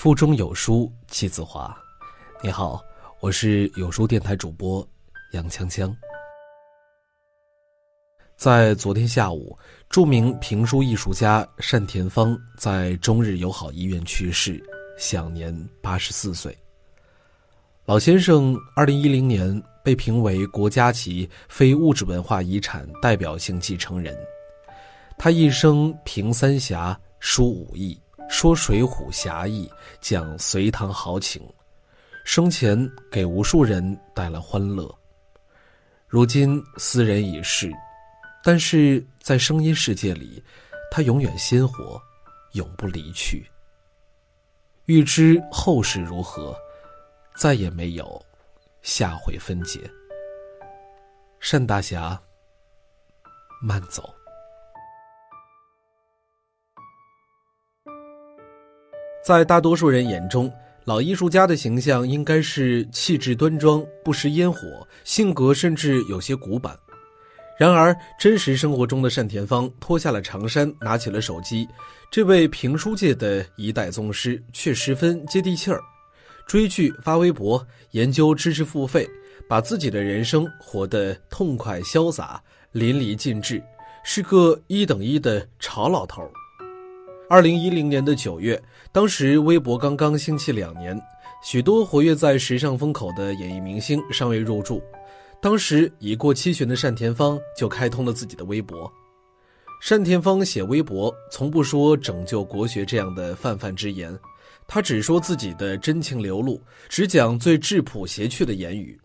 腹中有书气自华。你好我是有书电台主播杨锵锵。在昨天下午著名评书艺术家单田芳在中日友好医院去世享年八十四岁。老先生二零一零年被评为国家级非物质文化遗产代表性继承人。他一生评三峡，书武艺，说水浒侠义，讲隋唐豪情，生前给无数人带来欢乐。如今斯人已逝。但是在声音世界里，他永远鲜活，永不离去。欲知后事如何，再也没有下回分解。单大侠，慢走。在大多数人眼中，老艺术家的形象应该是气质端庄、不食烟火，性格甚至有些古板。然而，真实生活中的单田芳脱下了长衫，拿起了手机。这位评书界的一代宗师却十分接地气儿，追剧、发微博、研究知识付费，把自己的人生活得痛快潇洒、淋漓尽致，是个一等一的潮老头。二零一零年的九月，当时微博刚刚兴起两年，许多活跃在时尚风口的演艺明星尚未入驻。当时已过七旬的单田芳就开通了自己的微博。单田芳写微博从不说拯救国学这样的泛泛之言，他只说自己的真情流露，只讲最质朴谐趣的言语。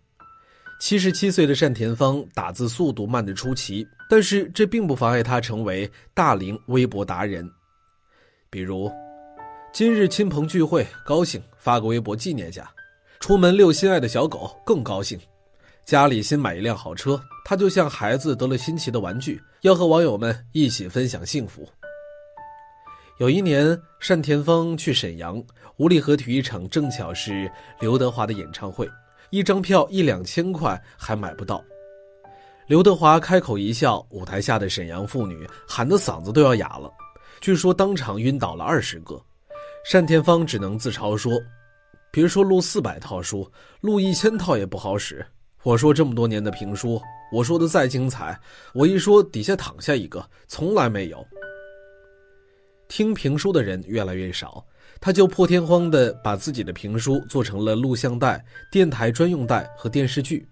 七十七岁的单田芳打字速度慢得出奇，但是这并不妨碍他成为大龄微博达人。比如，今日亲朋聚会，高兴发个微博纪念下；出门遛心爱的小狗，更高兴。家里新买一辆好车，他就像孩子得了新奇的玩具，要和网友们一起分享幸福。有一年，单田芳去沈阳五里河体育场，正巧是刘德华的演唱会，一张票一两千块还买不到。刘德华开口一笑，舞台下的沈阳妇女喊得嗓子都要哑了，据说当场晕倒了二十个。单田芳只能自嘲说：“别说录四百套书，录一千套也不好使。”我说这么多年的评书，我说的再精彩，我一说底下躺下一个，从来没有。听评书的人越来越少，他就破天荒地把自己的评书做成了录像带、电台专用带和电视剧，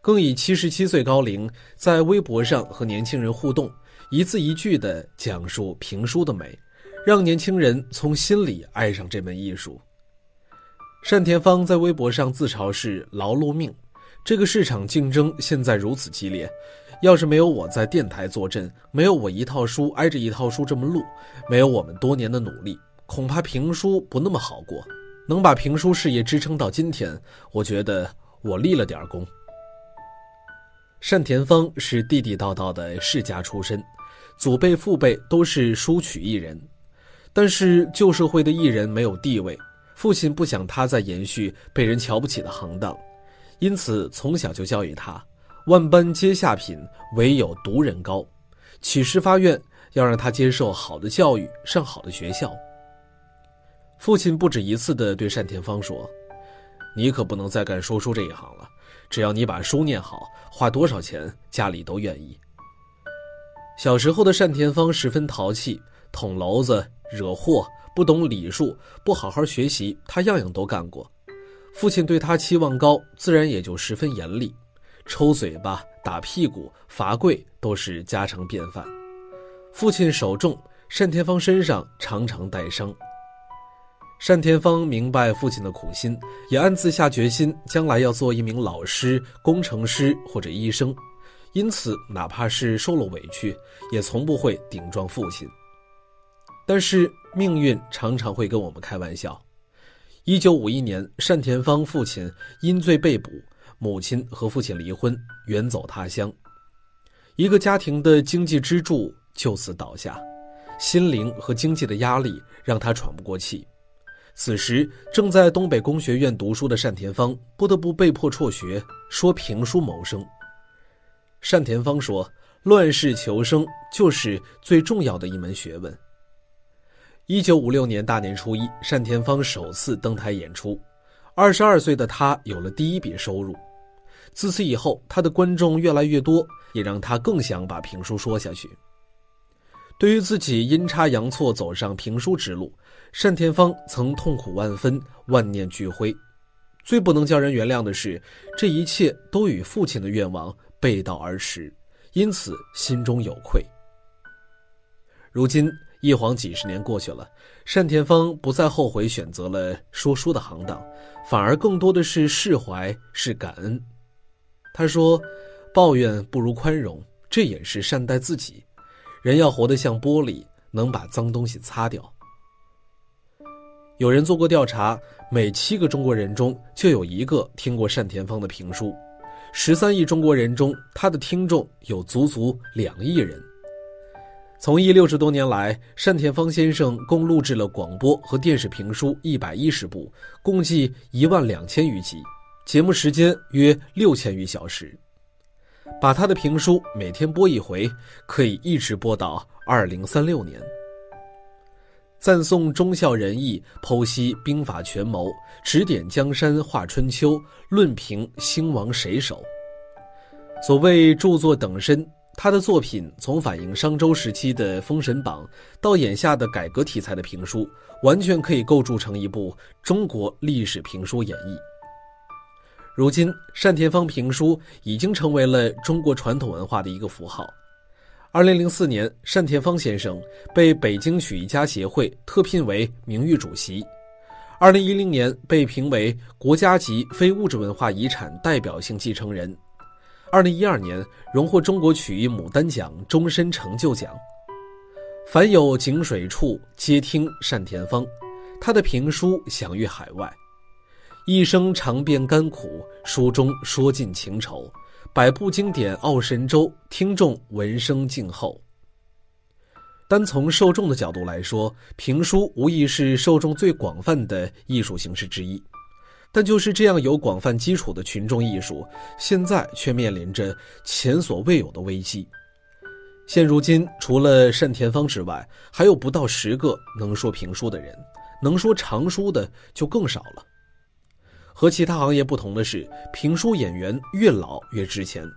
更以七十七岁高龄在微博上和年轻人互动，一字一句地讲述评书的美，让年轻人从心里爱上这门艺术。单田芳在微博上自嘲是劳碌命。这个市场竞争现在如此激烈，要是没有我在电台坐镇，没有我一套书挨着一套书这么录，没有我们多年的努力，恐怕评书不那么好过。能把评书事业支撑到今天，我觉得我立了点功。单田芳是地地道道的世家出身，祖辈父辈都是书曲艺人，但是旧社会的艺人没有地位，父亲不想他再延续被人瞧不起的行当。因此，从小就教育他：“万般皆下品，唯有读人高。”启示发愿要让他接受好的教育，上好的学校。父亲不止一次地对单田芳说：“你可不能再干说书这一行了，只要你把书念好，花多少钱家里都愿意。”小时候的单田芳十分淘气，捅娄子、惹祸，不懂礼数，不好好学习，他样样都干过。父亲对他期望高，自然也就十分严厉，抽嘴巴、打屁股、罚跪都是家常便饭。父亲手重，单田芳身上常常带伤。单田芳明白父亲的苦心，也暗自下决心，将来要做一名老师、工程师或者医生。因此，哪怕是受了委屈，也从不会顶撞父亲。但是，命运常常会跟我们开玩笑。一九五一年，单田芳父亲因罪被捕，母亲和父亲离婚，远走他乡，一个家庭的经济支柱就此倒下，心灵和经济的压力让他喘不过气。此时，正在东北工学院读书的单田芳不得不被迫辍学，说评书谋生。单田芳说：“乱世求生就是最重要的一门学问。”一九五六年大年初一，单田芳首次登台演出。二十二岁的他有了第一笔收入。自此以后，他的观众越来越多，也让他更想把评书说下去。对于自己阴差阳错走上评书之路，单田芳曾痛苦万分，万念俱灰。最不能叫人原谅的是，这一切都与父亲的愿望背道而驰，因此心中有愧。如今。一晃几十年过去了，单田芳不再后悔选择了说书的行当，反而更多的是释怀，是感恩。他说：“抱怨不如宽容，这也是善待自己。人要活得像玻璃，能把脏东西擦掉。”有人做过调查，每七个中国人中就有一个听过单田芳的评书，十三亿中国人中，他的听众有足足两亿人。从艺六十多年来，单田芳先生共录制了广播和电视评书一百一十部，共计一万两千余集，节目时间约六千余小时。把他的评书每天播一回，可以一直播到二零三六年。赞颂忠孝仁义，剖析兵法权谋，指点江山画春秋，论评兴亡谁手。所谓著作等身。他的作品从反映商周时期的《封神榜》到眼下的改革题材的评书，完全可以构筑成一部中国历史评书演绎。如今，单田芳评书已经成为了中国传统文化的一个符号。二零零四年，单田芳先生被北京曲艺家协会特聘为名誉主席；二零一零年，被评为国家级非物质文化遗产代表性继承人。二零一二年，荣获中国曲艺牡丹奖终身成就奖。凡有井水处，皆听单田芳。他的评书享誉海外。一生尝遍甘苦，书中说尽情愁。百部经典傲神州，听众闻声静候。单从受众的角度来说，评书无疑是受众最广泛的艺术形式之一。但就是这样有广泛基础的群众艺术，现在却面临着前所未有的危机。现如今，除了单田芳之外，还有不到十个能说评书的人，能说长书的就更少了。和其他行业不同的是，评书演员越老越值钱。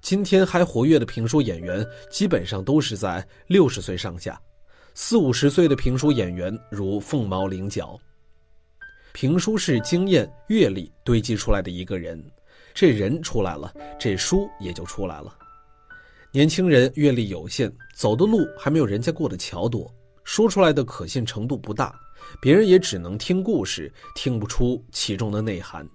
今天还活跃的评书演员，基本上都是在六十岁上下，四五十岁的评书演员如凤毛麟角。评书是经验阅历堆积出来的一个人，这人出来了，这书也就出来了。年轻人阅历有限，走的路还没有人家过的桥多，说出来的可信程度不大，别人也只能听故事，听不出其中的内涵。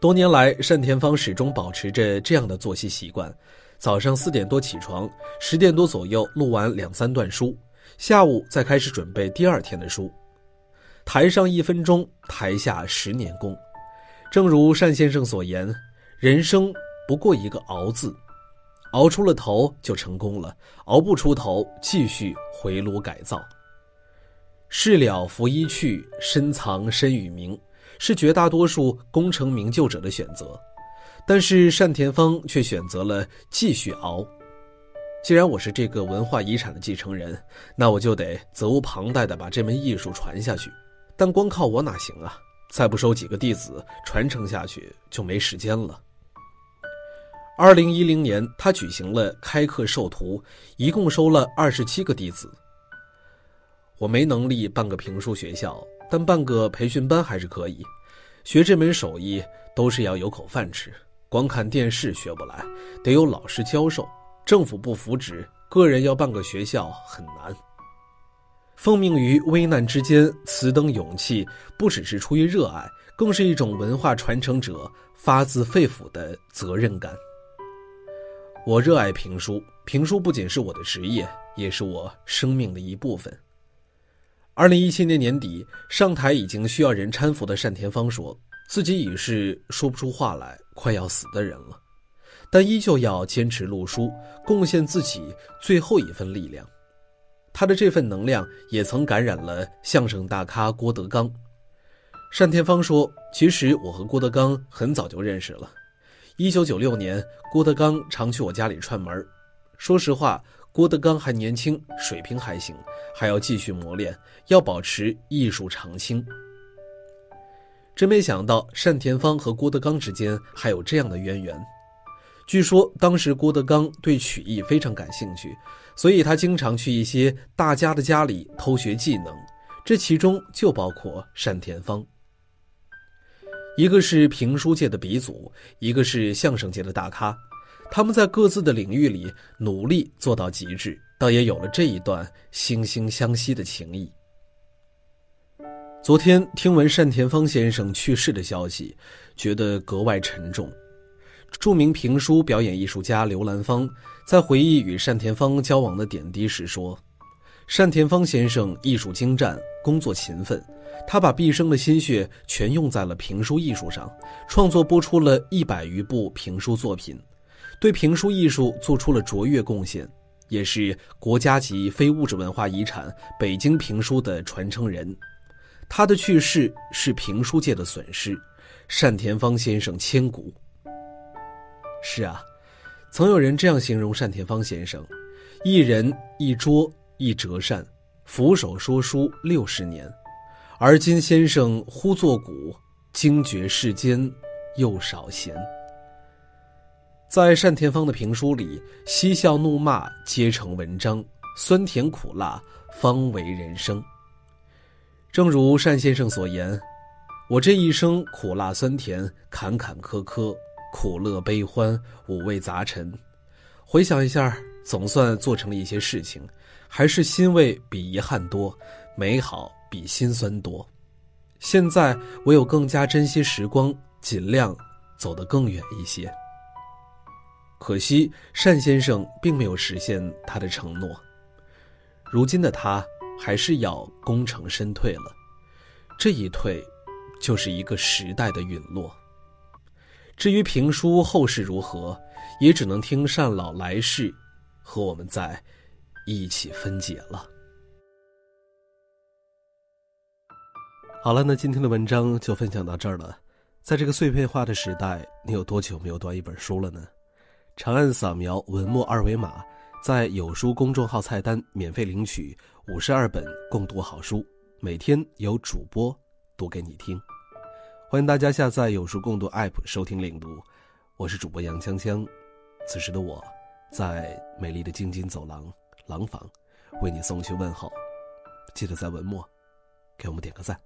多年来，单田芳始终保持着这样的作息习惯：早上四点多起床，十点多左右录完两三段书，下午再开始准备第二天的书。台上一分钟，台下十年功。正如单先生所言，人生不过一个熬字，熬出了头就成功了，熬不出头，继续回炉改造。事了拂衣去，深藏身与名，是绝大多数功成名就者的选择。但是单田芳却选择了继续熬。既然我是这个文化遗产的继承人，那我就得责无旁贷地把这门艺术传下去。但光靠我哪行啊！再不收几个弟子传承下去，就没时间了。二零一零年，他举行了开课授徒，一共收了二十七个弟子。我没能力办个评书学校，但办个培训班还是可以。学这门手艺都是要有口饭吃，光看电视学不来，得有老师教授。政府不扶植，个人要办个学校很难。奉命于危难之间，此等勇气不只是出于热爱，更是一种文化传承者发自肺腑的责任感。我热爱评书，评书不仅是我的职业，也是我生命的一部分。二零一七年年底，上台已经需要人搀扶的单田芳说，自己已是说不出话来、快要死的人了，但依旧要坚持录书，贡献自己最后一份力量。他的这份能量也曾感染了相声大咖郭德纲。单田芳说：“其实我和郭德纲很早就认识了。1996年，郭德纲常去我家里串门。说实话，郭德纲还年轻，水平还行，还要继续磨练，要保持艺术长青。真没想到单田芳和郭德纲之间还有这样的渊源。据说当时郭德纲对曲艺非常感兴趣，所以他经常去一些大家的家里偷学技能，这其中就包括单田芳。一个是评书界的鼻祖，一个是相声界的大咖。他们在各自的领域里努力做到极致，倒也有了这一段惺惺相惜的情谊。昨天听闻单田芳先生去世的消息，觉得格外沉重。著名评书表演艺术家刘兰芳在回忆与单田芳交往的点滴时说：“单田芳先生艺术精湛，工作勤奋，他把毕生的心血全用在了评书艺术上，创作播出了一百余部评书作品。”对评书艺术做出了卓越贡献，也是国家级非物质文化遗产北京评书的传承人。他的去世是评书界的损失，单田芳先生千古。是啊，曾有人这样形容单田芳先生：一人一桌一折扇，俯首说书六十年。而今先生忽作古，惊觉世间又少闲。在单田芳的评书里，嬉笑怒骂皆成文章，酸甜苦辣方为人生。正如单先生所言：“我这一生苦辣酸甜，坎坎坷坷，苦乐悲欢五味杂陈。回想一下，总算做成了一些事情，还是欣慰比遗憾多，美好比心酸多。现在唯有更加珍惜时光，尽量走得更远一些。”可惜单先生并没有实现他的承诺，如今的他还是要功成身退了，这一退，就是一个时代的陨落。至于评书后事如何，也只能听单老来世和我们再一起分解了。好了，那今天的文章就分享到这儿了。在这个碎片化的时代，你有多久没有读一本书了呢？长按扫描文末二维码，在有书公众号菜单免费领取五十二本共读好书，每天有主播读给你听。欢迎大家下载有书共读 App 收听领读，我是主播杨锵锵。此时的我，在美丽的京津走廊廊坊，为你送去问候。记得在文末给我们点个赞。